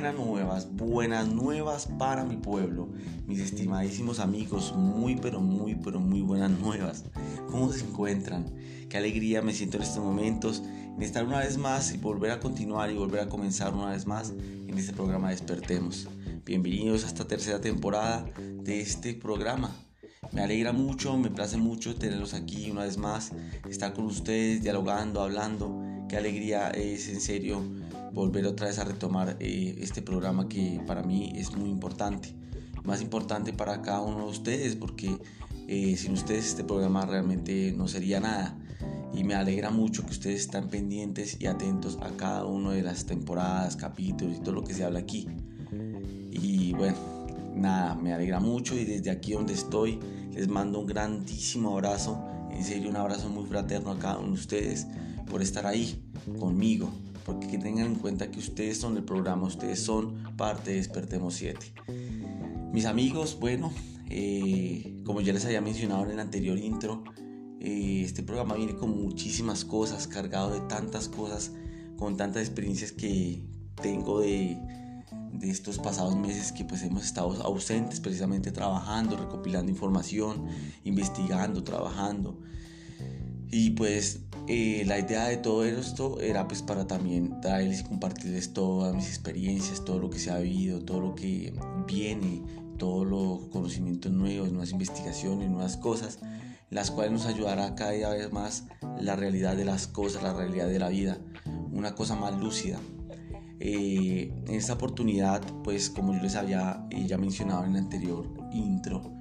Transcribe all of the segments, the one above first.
buenas nuevas, buenas nuevas para mi pueblo, mis estimadísimos amigos, muy pero muy pero muy buenas nuevas. ¿Cómo se encuentran? Qué alegría me siento en estos momentos, en estar una vez más y volver a continuar y volver a comenzar una vez más en este programa Despertemos. Bienvenidos a esta tercera temporada de este programa. Me alegra mucho, me place mucho tenerlos aquí una vez más, estar con ustedes, dialogando, hablando. Qué alegría es en serio volver otra vez a retomar eh, este programa que para mí es muy importante. Más importante para cada uno de ustedes porque eh, sin ustedes este programa realmente no sería nada. Y me alegra mucho que ustedes están pendientes y atentos a cada una de las temporadas, capítulos y todo lo que se habla aquí. Y bueno, nada, me alegra mucho y desde aquí donde estoy les mando un grandísimo abrazo. En serio, un abrazo muy fraterno a cada uno de ustedes por estar ahí conmigo, porque que tengan en cuenta que ustedes son el programa, ustedes son parte de Despertemos 7. Mis amigos, bueno, eh, como ya les había mencionado en el anterior intro, eh, este programa viene con muchísimas cosas, cargado de tantas cosas, con tantas experiencias que tengo de, de estos pasados meses que pues hemos estado ausentes precisamente trabajando, recopilando información, investigando, trabajando. Y pues eh, la idea de todo esto era pues para también traerles y compartirles todas mis experiencias, todo lo que se ha vivido, todo lo que viene, todos los conocimientos nuevos, nuevas investigaciones, nuevas cosas, las cuales nos ayudará cada vez más la realidad de las cosas, la realidad de la vida, una cosa más lúcida. Eh, en esta oportunidad, pues como yo les había eh, ya mencionado en el anterior intro,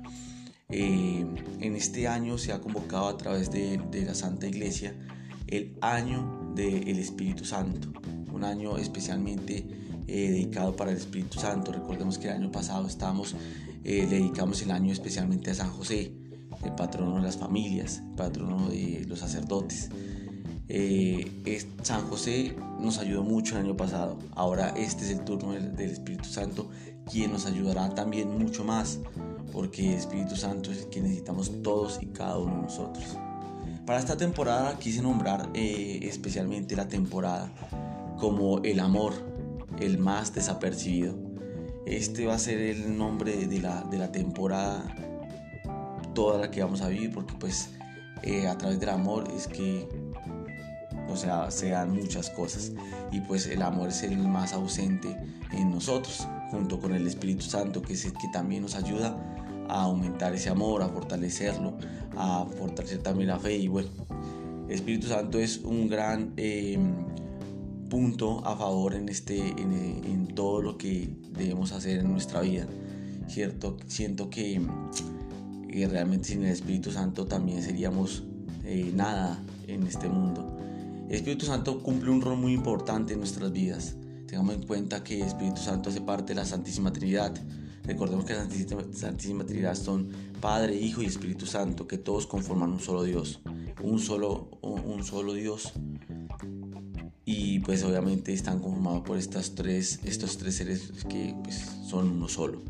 en este año se ha convocado a través de, de la Santa Iglesia el año del Espíritu Santo, un año especialmente eh, dedicado para el Espíritu Santo. Recordemos que el año pasado estamos, eh, dedicamos el año especialmente a San José, el patrono de las familias, el patrono de los sacerdotes. Eh, San José nos ayudó mucho el año pasado, ahora este es el turno del Espíritu Santo, quien nos ayudará también mucho más, porque el Espíritu Santo es el que necesitamos todos y cada uno de nosotros. Para esta temporada quise nombrar eh, especialmente la temporada como el amor, el más desapercibido. Este va a ser el nombre de la, de la temporada, toda la que vamos a vivir, porque pues eh, a través del amor es que, o sea, se dan muchas cosas. Y pues el amor es el más ausente en nosotros, junto con el Espíritu Santo, que es el que también nos ayuda a aumentar ese amor, a fortalecerlo, a fortalecer también la fe. Y bueno, Espíritu Santo es un gran em, punto a favor en, este, en, todo lo que debemos hacer en nuestra vida. ¿cierto? Siento que, realmente sin el Espíritu Santo también seríamos eh, nada en este mundo. El Espíritu Santo cumple un rol muy importante en nuestras vidas. Tengamos en cuenta que el Espíritu Santo hace parte de la Santísima Trinidad. Recordemos que la Santísima, Trinidad son Padre, Hijo y Espíritu Santo, que todos conforman un solo Dios, un solo, un, solo Dios. Y pues obviamente están conformados por estas tres, estos tres seres que pues, son uno solo.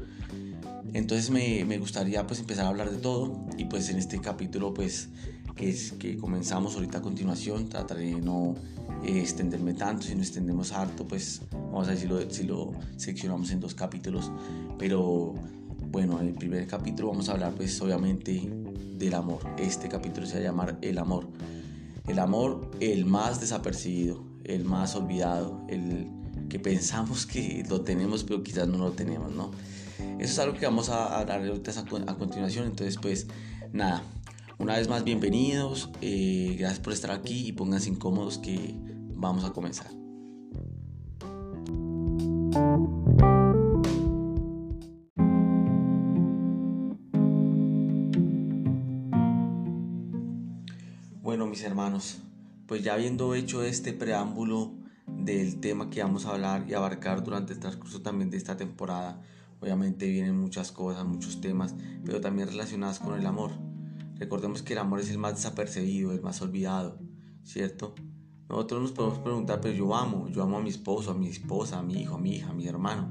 Entonces me, me, gustaría pues empezar a hablar de todo y pues en este capítulo pues que, comenzamos ahorita a continuación trataré de no extenderme tanto, si no extendemos harto pues vamos a decirlo si lo seccionamos en dos capítulos, pero bueno, en el primer capítulo vamos a hablar pues obviamente del amor. Este capítulo se va a llamar El amor. El amor, el más desapercibido, el más olvidado, el que pensamos que lo tenemos pero quizás no lo tenemos, ¿no? Eso es algo que vamos a hablar ahorita a continuación, entonces pues nada, una vez más bienvenidos, eh, gracias por estar aquí y pónganse incómodos que vamos a comenzar. mis hermanos, pues ya habiendo hecho este preámbulo del tema que vamos a hablar y abarcar durante el transcurso también de esta temporada, obviamente vienen muchas cosas, muchos temas, pero también relacionadas con el amor. Recordemos que el amor es el más desapercibido, el más olvidado, ¿cierto? Nosotros nos podemos preguntar, pero yo amo, yo amo a mi esposo, a mi esposa, a mi hijo, a mi hija, a mi hermano.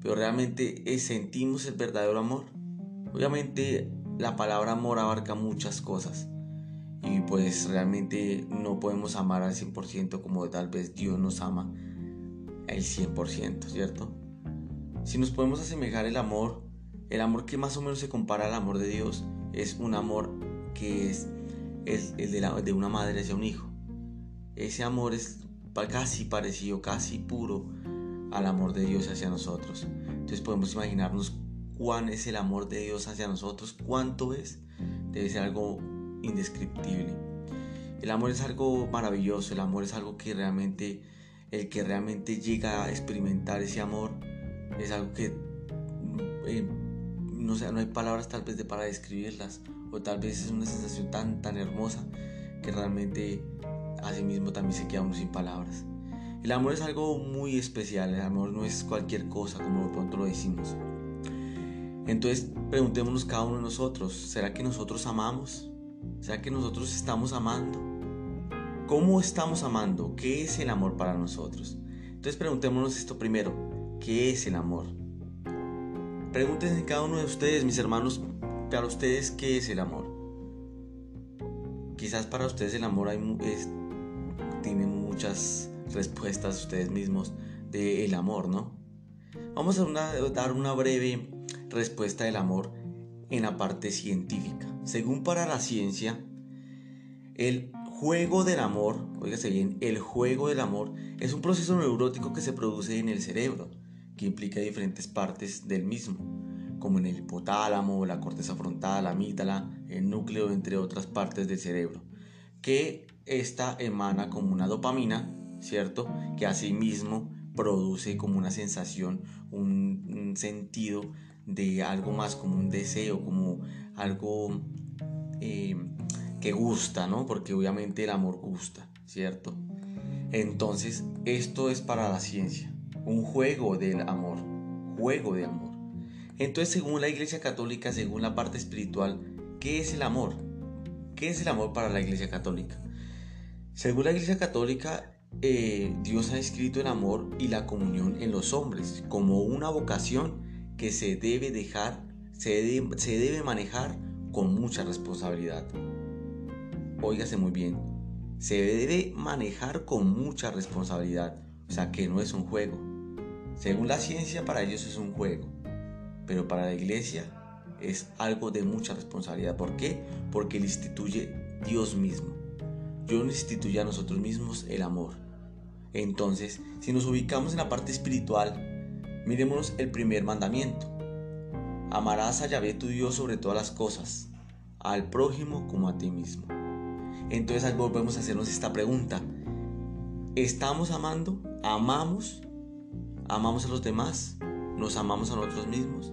Pero realmente eh, sentimos el verdadero amor. Obviamente la palabra amor abarca muchas cosas y pues realmente no podemos amar al 100% como tal vez Dios nos ama. el 100%, ¿cierto? Si nos podemos asemejar el amor, el amor que más o menos se compara al amor de Dios es un amor que es, el de, de una madre hacia un hijo. Ese amor es casi parecido, casi puro al amor de Dios hacia nosotros. Entonces podemos imaginarnos cuán es el amor de Dios hacia nosotros, cuánto es, debe ser algo indescriptible. El amor es algo maravilloso, el amor es algo que realmente, el que realmente llega a experimentar ese amor, es algo que eh, no, sé, no hay palabras tal vez para describirlas, o tal vez es una sensación tan, tan hermosa que realmente a sí mismo también se queda uno sin palabras. El amor es algo muy especial, el amor no es cualquier cosa como de pronto lo decimos. Entonces preguntémonos cada uno de nosotros, ¿será que nosotros amamos? ¿Será que nosotros estamos amando? ¿Cómo estamos amando? ¿Qué es el amor para nosotros? Entonces preguntémonos esto primero, ¿qué es el amor? Pregúntense cada uno de ustedes, mis hermanos, para ustedes, ¿qué es el amor? Quizás para ustedes el amor hay, es, tiene muchas respuestas ustedes mismos del el amor, ¿no? Vamos a dar una breve respuesta del amor en la parte científica. Según para la ciencia, el juego del amor, oígase bien, el juego del amor es un proceso neurótico que se produce en el cerebro, que implica diferentes partes del mismo, como en el hipotálamo, la corteza frontal, la amígdala, el núcleo, entre otras partes del cerebro, que esta emana como una dopamina, ¿cierto? Que asimismo produce como una sensación, un, sentido de algo más, como un deseo, como algo eh, que gusta, ¿no? Porque obviamente el amor gusta, ¿cierto? Entonces, esto es para la ciencia, un juego del amor, juego de amor. Entonces, según la Iglesia Católica, según la parte espiritual, ¿qué es el amor? ¿Qué es el amor para la Iglesia Católica? Según la Iglesia Católica, eh, Dios ha escrito el amor y la comunión en los hombres como una vocación que se debe dejar, se debe, manejar con mucha responsabilidad. Óigase muy bien, se debe manejar con mucha responsabilidad, o sea que no es un juego. Según la ciencia para ellos es un juego, pero para la iglesia es algo de mucha responsabilidad. ¿Por qué? Porque le instituye Dios mismo. Dios nos instituye a nosotros mismos el amor. Entonces, si nos ubicamos en la parte espiritual, miremos el primer mandamiento. Amarás a Yahvé tu Dios sobre todas las cosas, al prójimo como a ti mismo. Entonces volvemos a hacernos esta pregunta. ¿Estamos amando? ¿Amamos? ¿Amamos a los demás? ¿Nos amamos a nosotros mismos?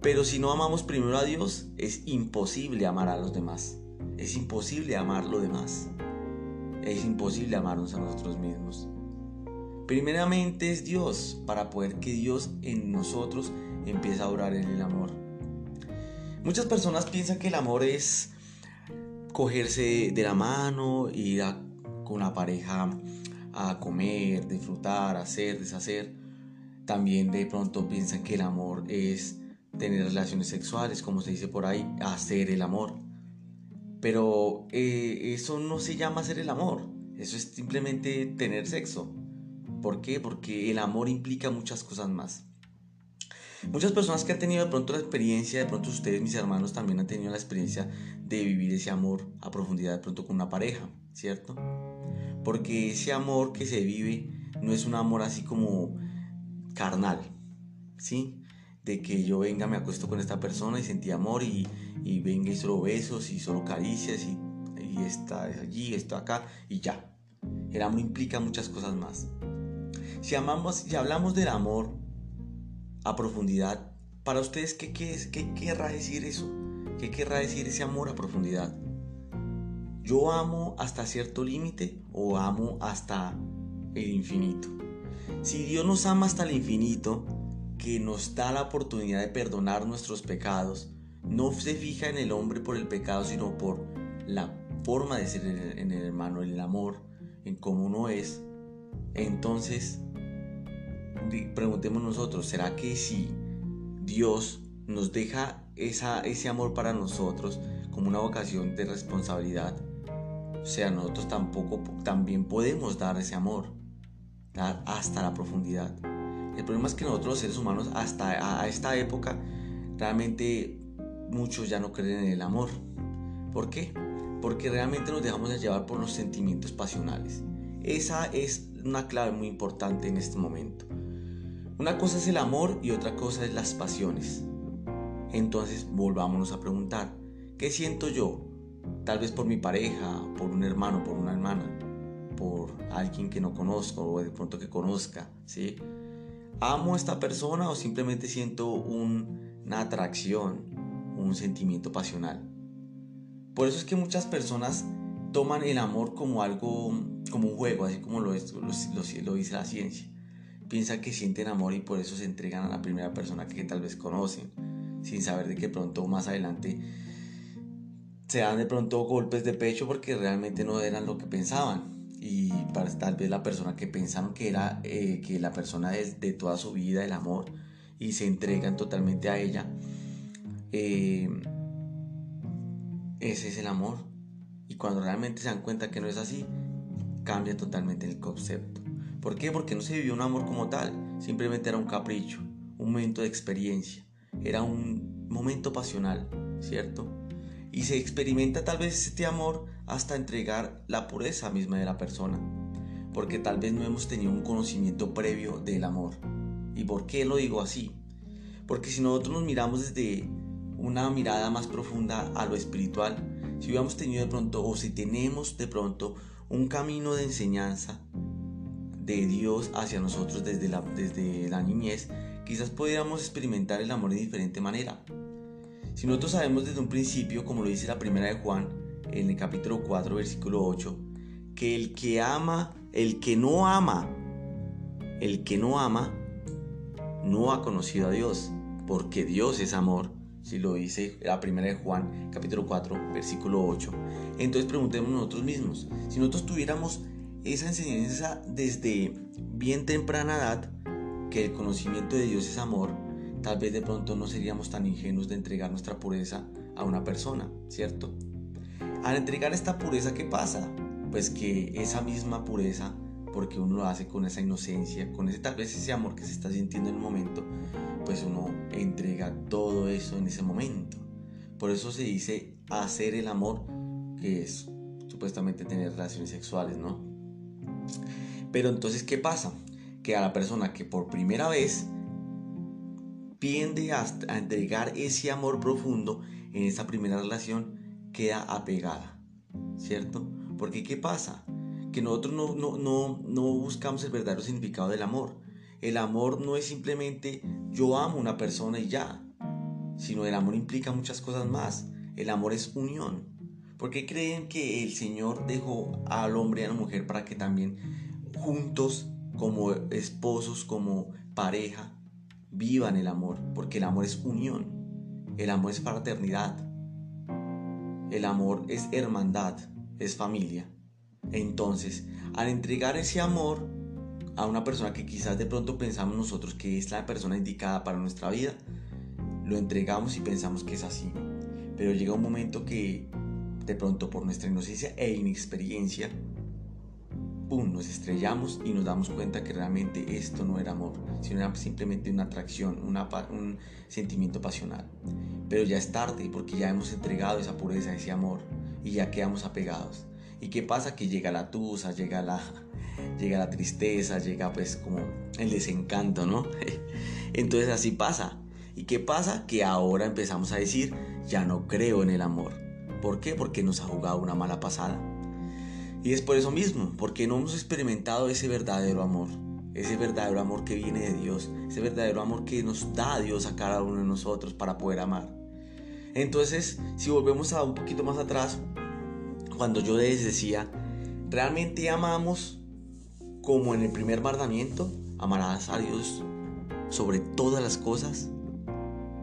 Pero si no amamos primero a Dios, es imposible amar a los demás. Es imposible amar lo demás es imposible amarnos a nosotros mismos. Primeramente es Dios, para poder que Dios en nosotros empiece a orar en el amor. Muchas personas piensan que el amor es cogerse de la mano, ir con la pareja a comer, disfrutar, hacer, deshacer. También de pronto piensan que el amor es tener relaciones sexuales, como se dice por ahí, hacer el amor. Pero eh, eso no se llama hacer el amor, eso es simplemente tener sexo. ¿Por qué? Porque el amor implica muchas cosas más. Muchas personas que han tenido de pronto la experiencia, de pronto ustedes, mis hermanos, también han tenido la experiencia de vivir ese amor a profundidad de pronto con una pareja, ¿cierto? Porque ese amor que se vive no es un amor así como carnal, ¿sí? De que yo venga, me acuesto con esta persona y sentí amor y, y venga y solo besos y solo caricias y, y está allí, está acá y ya. El amor implica muchas cosas más. Si, amamos, si hablamos del amor a profundidad, para ustedes, ¿qué, qué, qué querrá decir eso? ¿Qué querrá decir ese amor a profundidad? ¿Yo amo hasta cierto límite o amo hasta el infinito? Si Dios nos ama hasta el infinito, que nos da la oportunidad de perdonar nuestros pecados, no se fija en el hombre por el pecado, sino por la forma de ser en el, hermano, en el amor, en cómo uno es. Entonces, preguntemos nosotros, ¿será que si Dios nos deja esa, ese amor para nosotros como una vocación de responsabilidad, o sea, nosotros tampoco también podemos dar ese amor? hasta la profundidad. El problema es que nosotros los seres humanos hasta a esta época realmente muchos ya no creen en el amor. ¿Por qué? Porque realmente nos dejamos de llevar por los sentimientos pasionales. Esa es una clave muy importante en este momento. Una cosa es el amor y otra cosa es las pasiones. Entonces volvámonos a preguntar, ¿qué siento yo? Tal vez por mi pareja, por un hermano, por una hermana, por alguien que no conozco o de pronto que conozca, ¿sí? ¿Amo a esta persona o simplemente siento una atracción, un sentimiento pasional? Por eso es que muchas personas toman el amor como algo, como un juego, así como lo, lo, dice la ciencia. Piensan que sienten amor y por eso se entregan a la primera persona que tal vez conocen, sin saber de que pronto más adelante se dan de pronto golpes de pecho porque realmente no eran lo que pensaban. Y para, tal vez la persona que pensaron que era eh, que la persona de, de, toda su vida, el amor, y se entregan totalmente a ella, eh, ese es el amor. Y cuando realmente se dan cuenta que no es así, cambia totalmente el concepto. ¿Por qué? Porque no se vivió un amor como tal, simplemente era un capricho, un momento de experiencia, era un momento pasional, ¿cierto? Y se experimenta tal vez este amor hasta entregar la pureza misma de la persona, porque tal vez no hemos tenido un conocimiento previo del amor. ¿Y por qué lo digo así? Porque si nosotros nos miramos desde una mirada más profunda a lo espiritual, si hubiéramos tenido de pronto o si tenemos de pronto un camino de enseñanza de Dios hacia nosotros desde la, desde la niñez, quizás pudiéramos experimentar el amor de diferente manera. Si nosotros sabemos desde un principio, como lo dice la primera de Juan, en el capítulo 4, versículo 8, que el que ama, el que no ama, el que no ama, no ha conocido a Dios, porque Dios es amor si lo dice la primera de Juan, capítulo 4, versículo 8. Entonces preguntemos nosotros mismos, si nosotros tuviéramos esa enseñanza desde bien temprana edad, que el conocimiento de Dios es amor, tal vez de pronto no seríamos tan ingenuos de entregar nuestra pureza a una persona, ¿cierto? Al entregar esta pureza, ¿qué pasa? Pues que esa misma pureza, porque uno lo hace con esa inocencia, con ese tal vez ese amor que se está sintiendo en el momento, pues uno entrega todo eso en ese momento. Por eso se dice hacer el amor, que es supuestamente tener relaciones sexuales, ¿no? Pero entonces, ¿qué pasa? Que a la persona que por primera vez tiende a, entregar ese amor profundo en esa primera relación, queda apegada, ¿cierto? Porque ¿qué pasa? Que nosotros no, no, no, no buscamos el verdadero significado del amor. El amor no es simplemente yo amo a una persona y ya, sino el amor implica muchas cosas más. El amor es unión. ¿Por qué creen que el Señor dejó al hombre y a la mujer para que también juntos, como esposos, como pareja, vivan el amor? Porque el amor es unión. El amor es fraternidad. El amor es hermandad, es familia. Entonces, al entregar ese amor, a una persona que quizás de pronto pensamos nosotros que es la persona indicada para nuestra vida, lo entregamos y pensamos que es así. Pero llega un momento que de pronto por nuestra inocencia e inexperiencia, ¡pum!, nos estrellamos y nos damos cuenta que realmente esto no era amor, sino era simplemente una atracción, una, un sentimiento pasional. Pero ya es tarde porque ya hemos entregado esa pureza, ese amor y ya quedamos apegados. ¿Y qué pasa? Que llega la tusa, llega la, llega la tristeza, llega pues como el desencanto, ¿no? Entonces así pasa. ¿Y qué pasa? Que ahora empezamos a decir, ya no creo en el amor. ¿Por qué? Porque nos ha jugado una mala pasada. Y es por eso mismo, porque no hemos experimentado ese verdadero amor, ese verdadero amor que viene de Dios, ese verdadero amor que nos da Dios a cada uno de nosotros para poder amar. Entonces, si volvemos a un poquito más atrás, cuando yo les decía, realmente amamos como en el primer mandamiento, amarás a Dios sobre todas las cosas.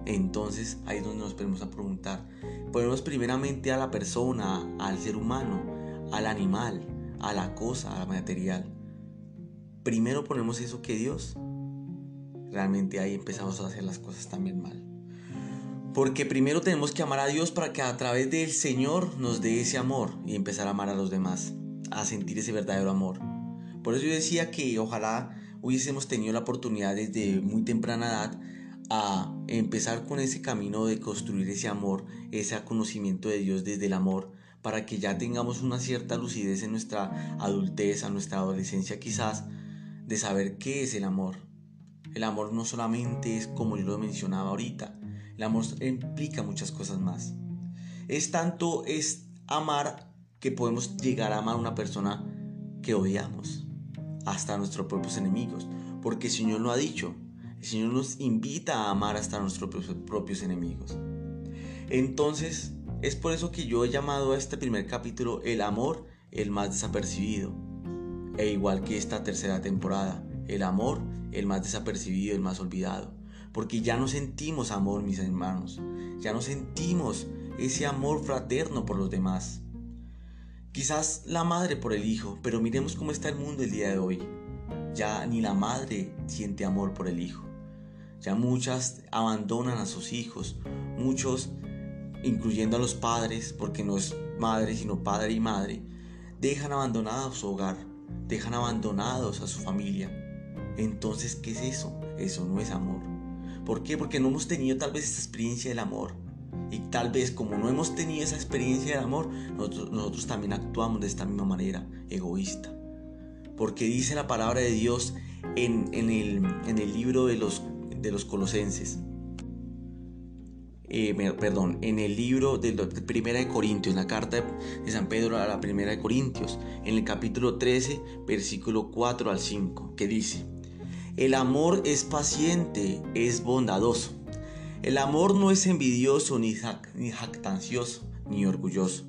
Entonces ahí es donde nos ponemos a preguntar. Ponemos primeramente a la persona, al ser humano, al animal, a la cosa, a la material. Primero ponemos eso que Dios. Realmente ahí empezamos a hacer las cosas también mal. Porque primero tenemos que amar a Dios para que a través del Señor nos dé ese amor y empezar a amar a los demás, a sentir ese verdadero amor. Por eso yo decía que ojalá hubiésemos tenido la oportunidad desde muy temprana edad a empezar con ese camino de construir ese amor, ese conocimiento de Dios desde el amor, para que ya tengamos una cierta lucidez en nuestra adultez, a nuestra adolescencia quizás, de saber qué es el amor. El amor no solamente es como yo lo mencionaba ahorita, el amor implica muchas cosas más. Es tanto es amar que podemos llegar a amar a una persona que odiamos, hasta a nuestros propios enemigos, porque el Señor lo ha dicho, el Señor nos invita a amar hasta a nuestros propios enemigos. Entonces, es por eso que yo he llamado a este primer capítulo El amor, el más desapercibido. E igual que esta tercera temporada, el amor, el más desapercibido, el más olvidado. Porque ya no sentimos amor, mis hermanos. Ya no sentimos ese amor fraterno por los demás. Quizás la madre por el hijo, pero miremos cómo está el mundo el día de hoy. Ya ni la madre siente amor por el hijo. Ya muchas abandonan a sus hijos. Muchos incluyendo a los padres, porque no es madre sino padre y madre, dejan abandonados su hogar, dejan abandonados a su familia. Entonces, ¿qué es eso? Eso no es amor. ¿Por qué? Porque no hemos tenido tal vez esa experiencia del amor. Y tal vez como no hemos tenido esa experiencia del amor, nosotros, también actuamos de esta misma manera, egoísta. Porque dice la palabra de Dios en, el, en el libro de los, de los colosenses, eh, perdón, en el libro de Primera de Corintios, en la carta de San Pedro a la Primera de Corintios, en el capítulo 13, versículo 4 al 5, que dice, el amor es paciente, es bondadoso. El amor no es envidioso, ni, ni jactancioso, ni orgulloso.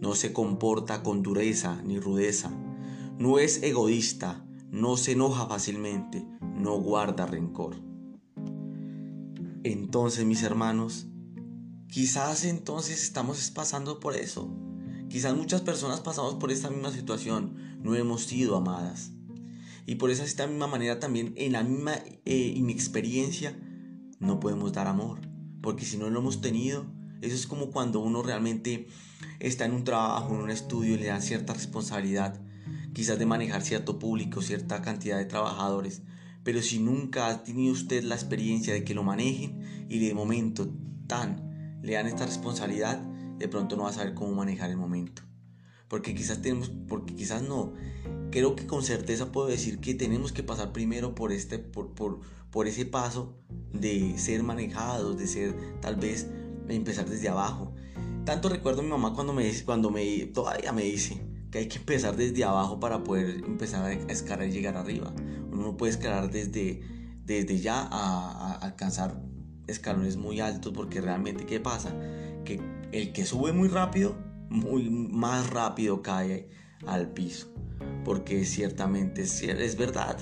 No se comporta con dureza ni rudeza. No es egoísta, no se enoja fácilmente, no guarda rencor. Entonces, mis hermanos, quizás entonces estamos pasando por eso. Quizás muchas personas pasamos por esta misma situación, no hemos sido amadas. Y por esa esta misma manera también, en la misma eh, inexperiencia, no podemos dar amor. Porque si no lo hemos tenido, eso es como cuando uno realmente está en un trabajo, en un estudio y le dan cierta responsabilidad, quizás de manejar cierto público, cierta cantidad de trabajadores. Pero si nunca ha tenido usted la experiencia de que lo manejen y de momento tan le dan esta responsabilidad, de pronto no va a saber cómo manejar el momento. Porque quizás tenemos, porque quizás no. Creo que con certeza puedo decir que tenemos que pasar primero por este, por, por, por ese paso de ser manejados, de ser tal vez empezar desde abajo. Tanto recuerdo a mi mamá cuando me dice, cuando me, todavía me dice que hay que empezar desde abajo para poder empezar a escalar y llegar arriba uno puede escalar desde, desde ya a, alcanzar escalones muy altos porque realmente ¿qué pasa? Que el que sube muy rápido, muy más rápido cae al piso. Porque ciertamente es, es verdad.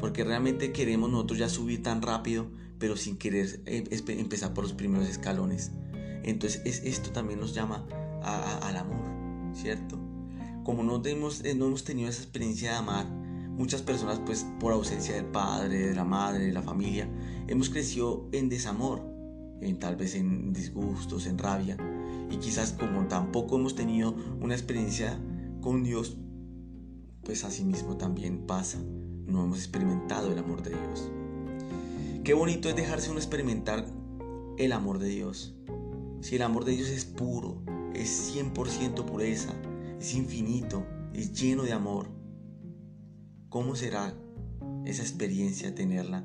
Porque realmente queremos nosotros ya subir tan rápido, pero sin querer em, empezar por los primeros escalones. Entonces es, esto también nos llama al amor, ¿cierto? Como no, tenemos, no hemos tenido esa experiencia de amar, Muchas personas, pues por ausencia del padre, de la madre, de la familia, hemos crecido en desamor, en tal vez en disgustos, en rabia. Y quizás como tampoco hemos tenido una experiencia con Dios, pues así mismo también pasa. No hemos experimentado el amor de Dios. Qué bonito es dejarse uno experimentar el amor de Dios. Si el amor de Dios es puro, es 100% pureza, es infinito, es lleno de amor, ¿Cómo será esa experiencia tenerla?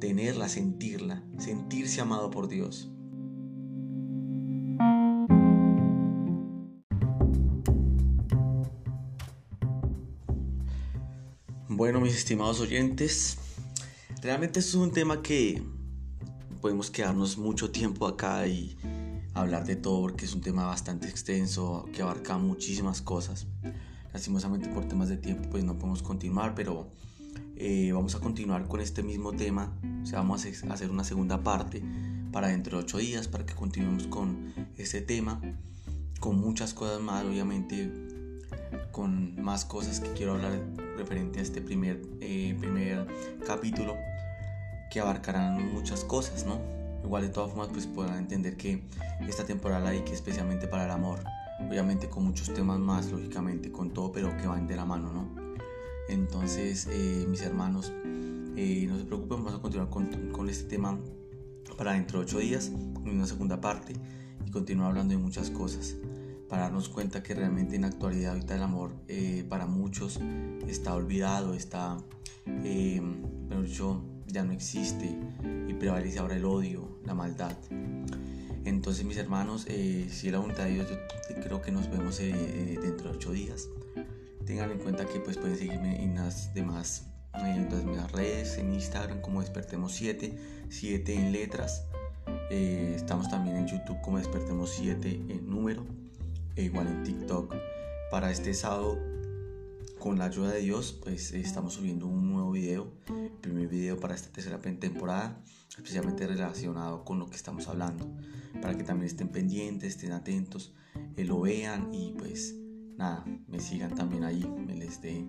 Tenerla, sentirla, sentirse amado por Dios. Bueno, mis estimados oyentes, realmente es un tema que podemos quedarnos mucho tiempo acá y hablar de todo porque es un tema bastante extenso que abarca muchísimas cosas. Lastimosamente por temas de tiempo pues no podemos continuar, pero eh, vamos a continuar con este mismo tema. O sea, vamos a hacer una segunda parte para dentro de ocho días para que continuemos con este tema, con muchas cosas más, obviamente, con más cosas que quiero hablar referente a este primer, eh, primer capítulo que abarcarán muchas cosas, ¿no? Igual de todas formas pues podrán entender que esta temporada hay que especialmente para el amor obviamente con muchos temas más, lógicamente, con todo, pero que van de la mano, ¿no? Entonces, eh, mis hermanos, eh, no se preocupen, vamos a continuar con, con, este tema para dentro de ocho días, en una segunda parte, y continuar hablando de muchas cosas, para darnos cuenta que realmente en la actualidad ahorita el amor eh, para muchos está olvidado, está, pero yo ya no existe y prevalece ahora el odio, la maldad. Entonces mis hermanos, si es la voluntad de Dios, yo creo que nos vemos dentro de ocho días tengan en cuenta que pues pueden seguirme en las demás en las redes, en Instagram como Despertemos 7, 7 en letras. Eh, estamos también en YouTube como Despertemos 7 en número, e igual en TikTok. Para este sábado, con la ayuda de Dios, pues estamos subiendo un nuevo video, el primer video para esta tercera temporada, especialmente relacionado con lo que estamos hablando, para que también estén pendientes, estén atentos, eh, lo vean y pues nada, me sigan también ahí, me les dé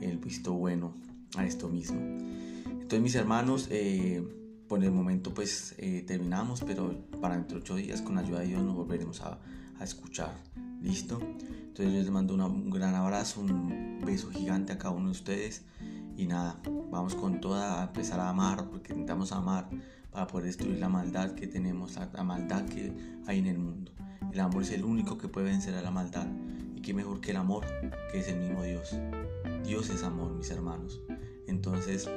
el visto bueno a esto mismo. Entonces mis hermanos, eh, por el momento pues eh, terminamos, pero para dentro de ocho días con la ayuda de Dios nos volveremos a, a escuchar. ¿Listo? Entonces yo les mando un gran abrazo, un beso gigante a cada uno de ustedes. Y nada, vamos con toda a empezar a amar, porque necesitamos amar para poder destruir la maldad que tenemos, la maldad que hay en el mundo. El amor es el único que puede vencer a la maldad qué mejor que el amor, que es el mismo Dios. Dios es amor, mis hermanos. Entonces,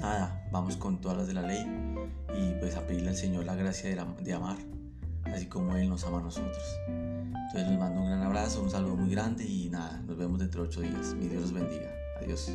nada, vamos con todas las de la ley y pues a pedirle al Señor la gracia de, de amar, así como Él nos ama a nosotros. Entonces les mando un gran abrazo, un saludo muy grande y nada, nos vemos dentro de ocho días. Mi Dios los bendiga. Adiós.